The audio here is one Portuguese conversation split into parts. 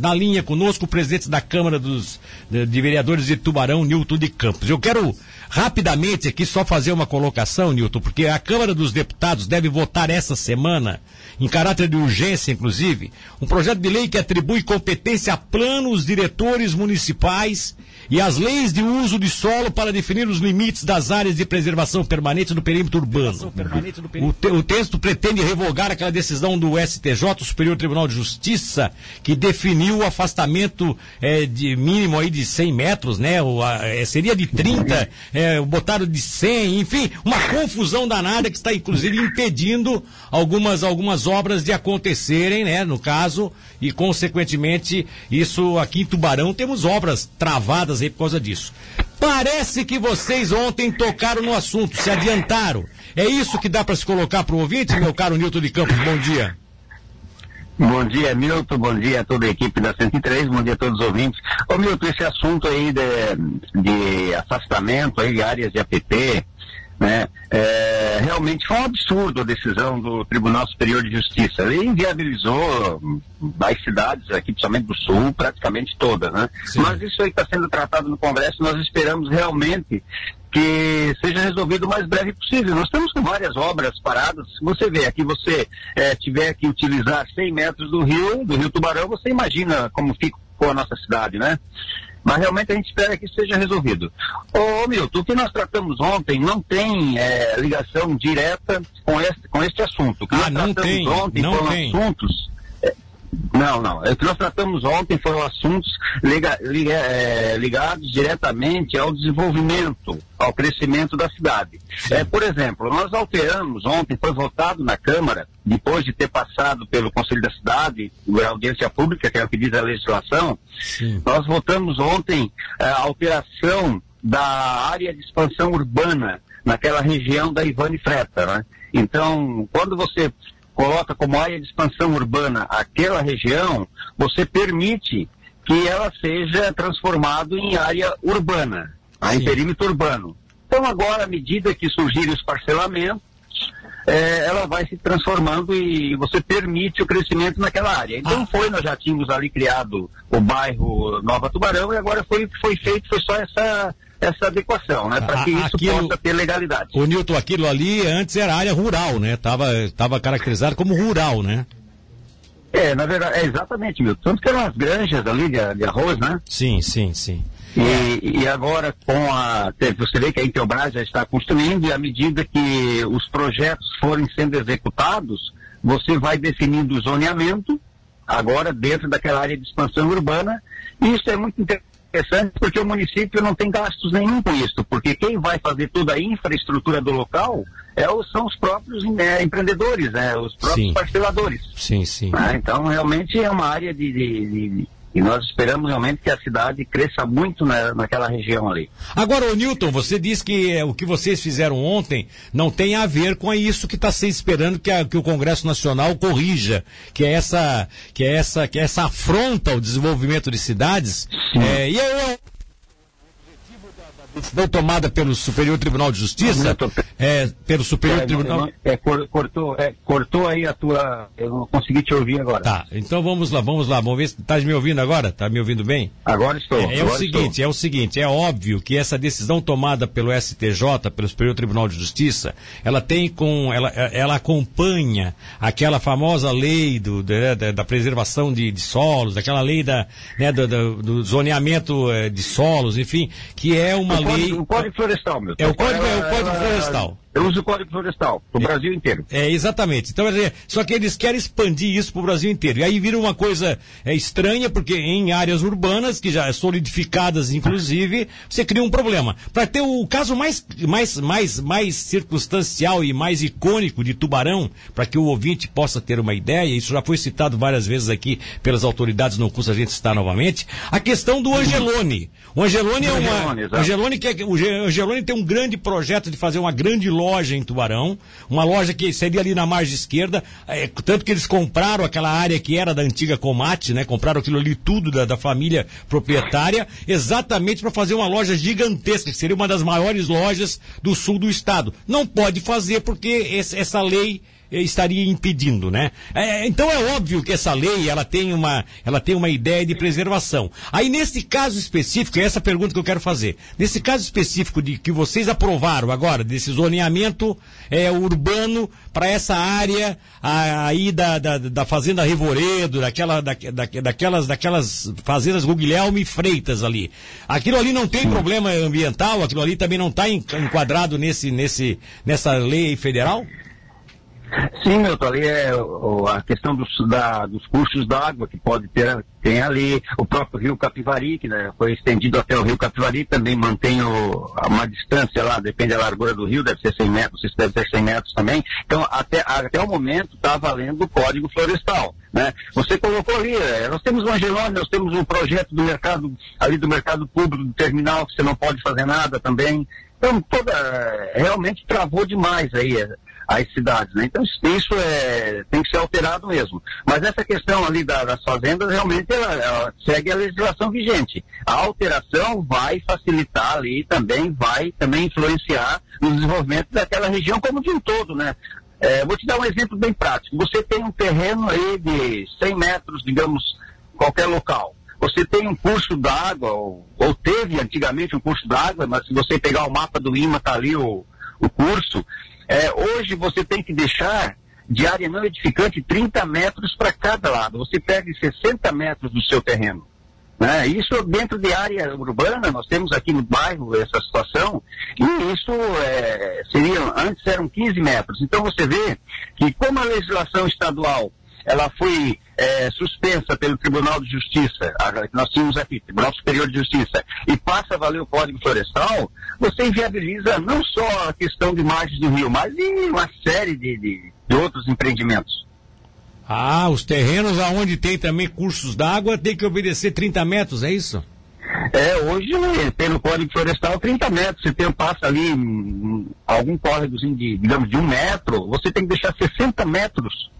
Na linha conosco, o presidente da Câmara dos, de, de, Vereadores de Tubarão, Nilton de Campos. Eu quero rapidamente aqui só fazer uma colocação, Nilton, porque a Câmara dos Deputados deve votar essa semana, em caráter de urgência, inclusive, um projeto de lei que atribui competência a planos diretores municipais e as leis de uso de solo para definir os limites das áreas de preservação permanente no perímetro urbano. O, te, o, texto pretende revogar aquela decisão do STJ, o Superior Tribunal de Justiça, que definiu o afastamento é, de mínimo aí de 100 metros, né? O, a, é, seria de 30, é, botaram de 100, enfim, uma confusão danada que está inclusive impedindo algumas, algumas obras de acontecerem, né? No caso, e consequentemente, isso aqui em Tubarão temos obras travadas aí por causa disso. Parece que vocês ontem tocaram no assunto, se adiantaram. É isso que dá para se colocar para o ouvinte, meu caro Nilton de Campos? Bom dia. Bom dia, Milton. Bom dia a toda a equipe da 103. Bom dia a todos os ouvintes. Ô, Milton, esse assunto aí de, de afastamento aí, áreas de APP, né? É, realmente foi um absurdo a decisão do Tribunal Superior de Justiça. Ele inviabilizou as cidades aqui, principalmente do Sul, praticamente todas, né? Mas isso aí está sendo tratado no Congresso, nós esperamos realmente que seja resolvido o mais breve possível. Nós estamos com várias obras paradas. Se você vê aqui, você é, tiver que utilizar 100 metros do rio, do rio Tubarão, você imagina como ficou a nossa cidade, né? Mas realmente a gente espera que seja resolvido. Ô, Milton, o que nós tratamos ontem não tem é, ligação direta com este, com este assunto. O que ah, nós não tem, ontem não foram tem. assuntos não, não. O que nós tratamos ontem foram assuntos liga, liga, é, ligados diretamente ao desenvolvimento, ao crescimento da cidade. É, por exemplo, nós alteramos ontem, foi votado na Câmara, depois de ter passado pelo Conselho da Cidade, a audiência pública, que é o que diz a legislação, Sim. nós votamos ontem é, a alteração da área de expansão urbana naquela região da Ivane Freta, né? Então, quando você coloca como área de expansão urbana aquela região, você permite que ela seja transformada em área urbana, em perímetro urbano. Então agora, à medida que surgirem os parcelamentos, é, ela vai se transformando e você permite o crescimento naquela área. Então ah. foi, nós já tínhamos ali criado o bairro Nova Tubarão e agora foi foi feito, foi só essa essa adequação, né? Para que isso aquilo, possa ter legalidade. O Nilton, aquilo ali antes era área rural, né? Tava, tava caracterizado como rural, né? É, na verdade, é exatamente, Milton. Tanto que eram as granjas ali de, de arroz, né? Sim, sim, sim. E, e, agora com a. Você vê que a Intelbras já está construindo e à medida que os projetos forem sendo executados, você vai definindo o zoneamento, agora dentro daquela área de expansão urbana. E isso é muito interessante interessante porque o município não tem gastos nenhum com isso, porque quem vai fazer toda a infraestrutura do local é, são os próprios né, empreendedores, né, os próprios sim. parceladores. Sim, sim. Ah, então, realmente é uma área de, de, de e nós esperamos realmente que a cidade cresça muito na, naquela região ali. Agora, o Newton, você disse que é, o que vocês fizeram ontem não tem a ver com isso que está se esperando que, a, que, o Congresso Nacional corrija, que é essa, que é essa, que é essa afronta ao desenvolvimento de cidades. É, e eu, decisão tomada pelo Superior Tribunal de Justiça, tô... é, pelo Superior é, Tribunal... Não, é, cortou, é, cortou aí a tua... Eu não consegui te ouvir agora. Tá, então vamos lá, vamos lá, vamos ver se tá me ouvindo agora, tá me ouvindo bem? Agora estou. É, é agora o seguinte, estou. é o seguinte, é óbvio que essa decisão tomada pelo STJ, pelo Superior Tribunal de Justiça, ela tem com, ela, ela acompanha aquela famosa lei do, da, da, da preservação de, de, solos, aquela lei da, né, do, do, do zoneamento eh, de solos, enfim, que é uma lei. O Código Florestal, meu. É o Código, é o código Florestal. Eu uso o Código Florestal, para o é, Brasil inteiro. É, exatamente. Então, só que eles querem expandir isso para o Brasil inteiro. E aí vira uma coisa é, estranha, porque em áreas urbanas, que já solidificadas, inclusive, você cria um problema. Para ter o caso mais, mais, mais, mais circunstancial e mais icônico de Tubarão, para que o ouvinte possa ter uma ideia, isso já foi citado várias vezes aqui pelas autoridades, não custa a gente citar novamente, a questão do Angelone. O Angelone é uma. Angelone, Angelone, que é, o Angelone tem um grande projeto de fazer uma grande loja loja em Tubarão, uma loja que seria ali na margem esquerda, é, tanto que eles compraram aquela área que era da antiga Comate, né? Compraram aquilo ali tudo da, da família proprietária, exatamente para fazer uma loja gigantesca, que seria uma das maiores lojas do sul do estado. Não pode fazer porque esse, essa lei estaria impedindo, né? É, então é óbvio que essa lei ela tem uma ela tem uma ideia de preservação. Aí nesse caso específico, é essa pergunta que eu quero fazer. Nesse caso específico de que vocês aprovaram agora desse zoneamento é, urbano para essa área aí da, da, da fazenda Revoredo, daquela da, da, daquelas daquelas fazendas Guilherme Freitas ali. Aquilo ali não tem problema ambiental, aquilo ali também não está enquadrado nesse nesse nessa lei federal? Sim, Milton, ali é a questão dos, da, dos cursos d'água que pode ter, tem ali, o próprio rio Capivari, que né, foi estendido até o rio Capivari, também mantém o, uma distância lá, depende da largura do rio, deve ser 100 metros, isso deve ser 100 metros também. Então, até, até o momento está valendo o Código Florestal. Né? Você colocou ali, é, nós temos o Angelone, nós temos um projeto do mercado, ali do mercado público, do terminal, que você não pode fazer nada também. Então, toda, realmente travou demais aí as cidades. Né? Então isso é, tem que ser alterado mesmo. Mas essa questão ali da, das fazendas realmente ela, ela segue a legislação vigente. A alteração vai facilitar ali também vai também influenciar no desenvolvimento daquela região como de um todo, né? É, vou te dar um exemplo bem prático. Você tem um terreno aí de 100 metros, digamos, qualquer local. Você tem um curso d'água, ou, ou, teve antigamente um curso d'água, mas se você pegar o mapa do IMA, está ali o, o curso, é, hoje você tem que deixar de área não edificante 30 metros para cada lado. Você perde 60 metros do seu terreno. Né? Isso dentro de área urbana, nós temos aqui no bairro essa situação, e isso é, seria, antes eram 15 metros. Então você vê que como a legislação estadual ela foi é, suspensa pelo Tribunal de Justiça, nós tínhamos aqui, Tribunal Superior de Justiça, e passa a valer o Código Florestal, você inviabiliza não só a questão de margens do rio, mas uma série de, de, de outros empreendimentos. Ah, os terrenos aonde tem também cursos d'água tem que obedecer 30 metros, é isso? É, hoje, pelo Código Florestal, 30 metros. Você tem, passa ali um, algum córregozinho de, digamos, de um metro, você tem que deixar 60 metros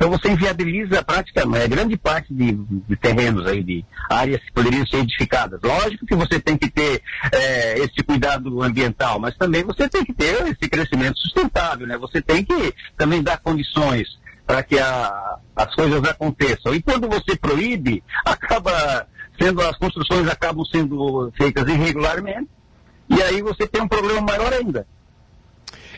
então você inviabiliza praticamente grande parte de, de, terrenos aí, de áreas que poderiam ser edificadas. Lógico que você tem que ter é, esse cuidado ambiental, mas também você tem que ter esse crescimento sustentável, né? Você tem que também dar condições para que a, as coisas aconteçam. E quando você proíbe, acaba sendo as construções acabam sendo feitas irregularmente, e aí você tem um problema maior ainda.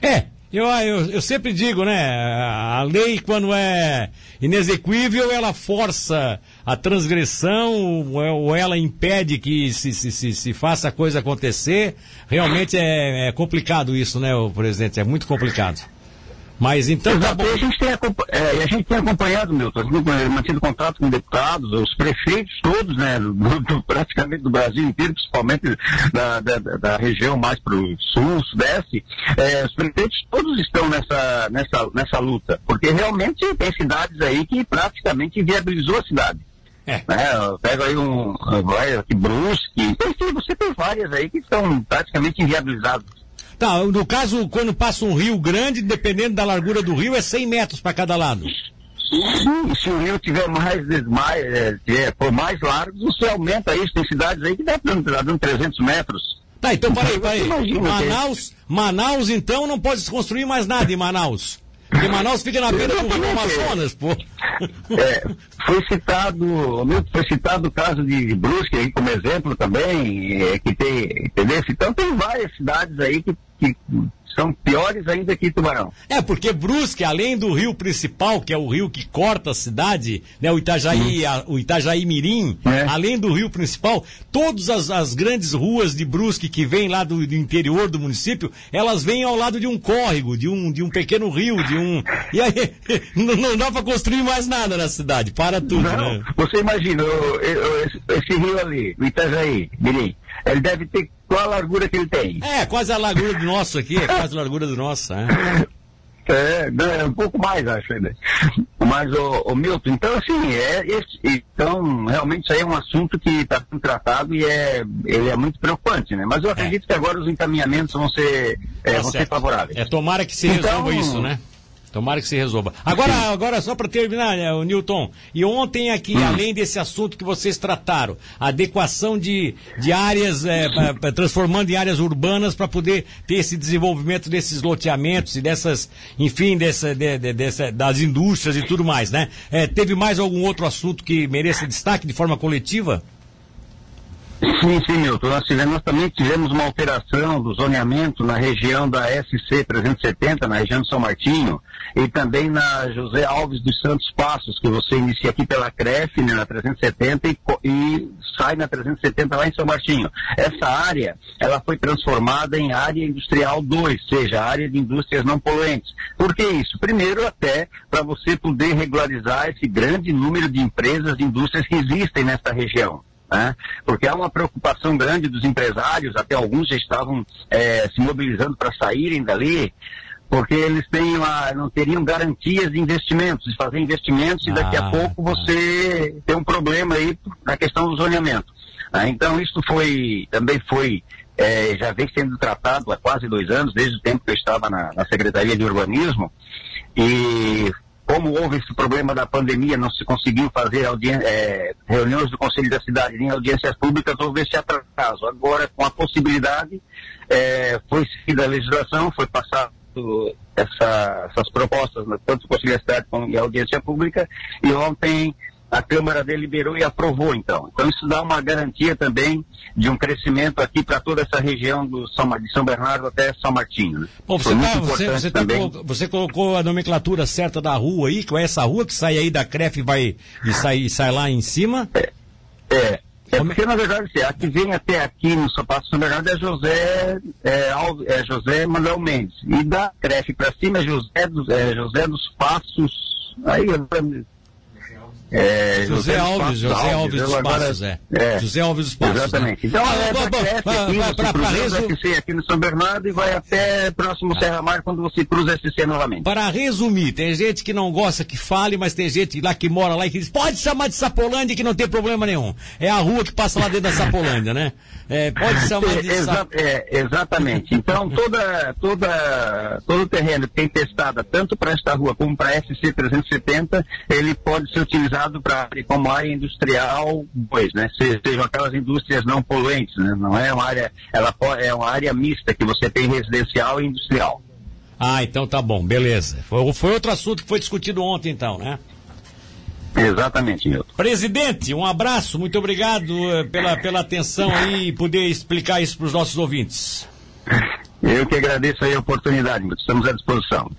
É, eu, eu, eu, sempre digo, né? A lei, quando é inexequível, ela força a transgressão ou ela impede que se, se, se, se faça a coisa acontecer. Realmente é, é complicado isso, né, presidente? É muito complicado. Mas então. A gente tem, é, a gente tem acompanhado, Milton, é, mantido contato com deputados, os prefeitos todos, né, do, do, praticamente do Brasil inteiro, principalmente da, da, da região mais para o sul, sudeste, é, os prefeitos todos estão nessa, nessa, nessa luta, porque realmente tem cidades aí que praticamente inviabilizou a cidade. É. Né, pega aí um, vai aqui Brusque, enfim, você tem várias aí que estão praticamente inviabilizadas. Tá, no caso, quando passa um rio grande, dependendo da largura do rio, é 100 metros para cada lado. Sim, se o rio tiver mais, mais, é, por mais largo, você aumenta isso. Tem cidades aí que dá dando 300 metros. Tá, então peraí, peraí. Manaus, Manaus, então, não pode se construir mais nada em Manaus. Porque Manaus fica na beira do rio Amazonas, pô. É, foi citado, foi citado o caso de Brusque aí como exemplo também, é, que tem, entendeu? Então tem várias cidades aí que, que são piores ainda que Tubarão. É, porque Brusque, além do rio principal, que é o rio que corta a cidade, né, o Itajaí, a, o Itajaí Mirim, é. além do rio principal, todas as, as, grandes ruas de Brusque que vêm lá do, do, interior do município, elas vêm ao lado de um córrego, de um, de um pequeno rio, de um... E aí, não, não dá para construir mais nada na cidade, para tudo, não, né? Você imagina, esse, esse rio ali, o Itajaí, Mirim, ele deve ter qual a largura que ele tem? É, quase a largura do nosso aqui, é quase a largura do nosso. É. É, é, um pouco mais, acho ainda. Mas, o, o, Milton, então, assim, é, esse, então, realmente isso aí é um assunto que está sendo tratado e é, ele é muito preocupante, né? Mas eu é. acredito é. que agora os encaminhamentos vão ser, é, tá vão ser favoráveis. É, tomara que se então, resolva isso, né? Tomara que se resolva. Agora, agora só para terminar, né, o Newton, e ontem aqui, hum. além desse assunto que vocês trataram, adequação de, de áreas, é, transformando em áreas urbanas para poder ter esse desenvolvimento desses loteamentos e dessas, enfim, dessa, de, de, dessa, das indústrias e tudo mais, né? É, teve mais algum outro assunto que mereça destaque de forma coletiva? Sim, sim, Milton. Nós, tivemos, nós também tivemos uma alteração do zoneamento na região da SC 370, na região de São Martinho, e também na José Alves dos Santos Passos, que você inicia aqui pela CREF, né, na 370, e, e, sai na 370 lá em São Martinho. Essa área, ela foi transformada em área industrial 2, seja, área de indústrias não poluentes. Por que isso? Primeiro, até para você poder regularizar esse grande número de empresas e indústrias que existem nessa região né? porque há uma preocupação grande dos empresários, até alguns já estavam é, se mobilizando para saírem dali, porque eles têm uma, não teriam garantias de investimentos, de fazer investimentos, e daqui a ah, pouco tá. você tem um problema aí na questão do zoneamento. Ah, então isso foi, também foi, é, já vem sendo tratado há quase dois anos, desde o tempo que eu estava na, na Secretaria de Urbanismo, e como houve esse problema da pandemia, não se conseguiu fazer é, reuniões do Conselho da Cidade em audiências públicas, houve esse atraso. Agora, com a possibilidade, é, foi seguida a legislação, foi passado essa, essas propostas, né, tanto o Conselho da Cidade como a audiência pública, e ontem a Câmara deliberou e aprovou, então. Então, isso dá uma garantia também de um crescimento aqui para toda essa região do São, de São Bernardo até São Martinho. Né? Bom, você, tá, você, você, tá também... você, colocou a nomenclatura certa da rua aí, que é essa rua que sai aí da CREF e, vai, e, sai, e sai lá em cima? É, é, é porque, na verdade, assim, a que vem até aqui no Sapato São Bernardo é José, é, é José Manuel Mendes. E da CREF para cima é José dos, é José dos Passos. Aí, é, José, Alves, José Alves, dos Passos, é. é. José Alves dos Passos. Exatamente. Né? Então, ah, é, para para resumir aqui no São Bernardo e vai até próximo Serra Mar quando você cruza SC novamente. Para resumir, tem gente que não gosta que fale, mas tem gente lá que mora lá e que diz, pode chamar de Sapolândia que não tem problema nenhum. É a rua que passa lá dentro da Sapolândia, né? É, pode chamar de Exa é, Exatamente. Então, toda, toda, todo o terreno que tem testada, tanto para esta rua como para SC 370, ele pode ser utilizado para como área industrial 2, né? Sejam aquelas indústrias não poluentes, né? Não é uma área, ela é uma área mista que você tem residencial e industrial. Ah, então tá bom, beleza. Foi, foi outro assunto que foi discutido ontem, então, né? Exatamente, Milton. Presidente, um abraço, muito obrigado eh, pela, pela atenção aí e poder explicar isso para os nossos ouvintes. Eu que agradeço aí a oportunidade, estamos à disposição.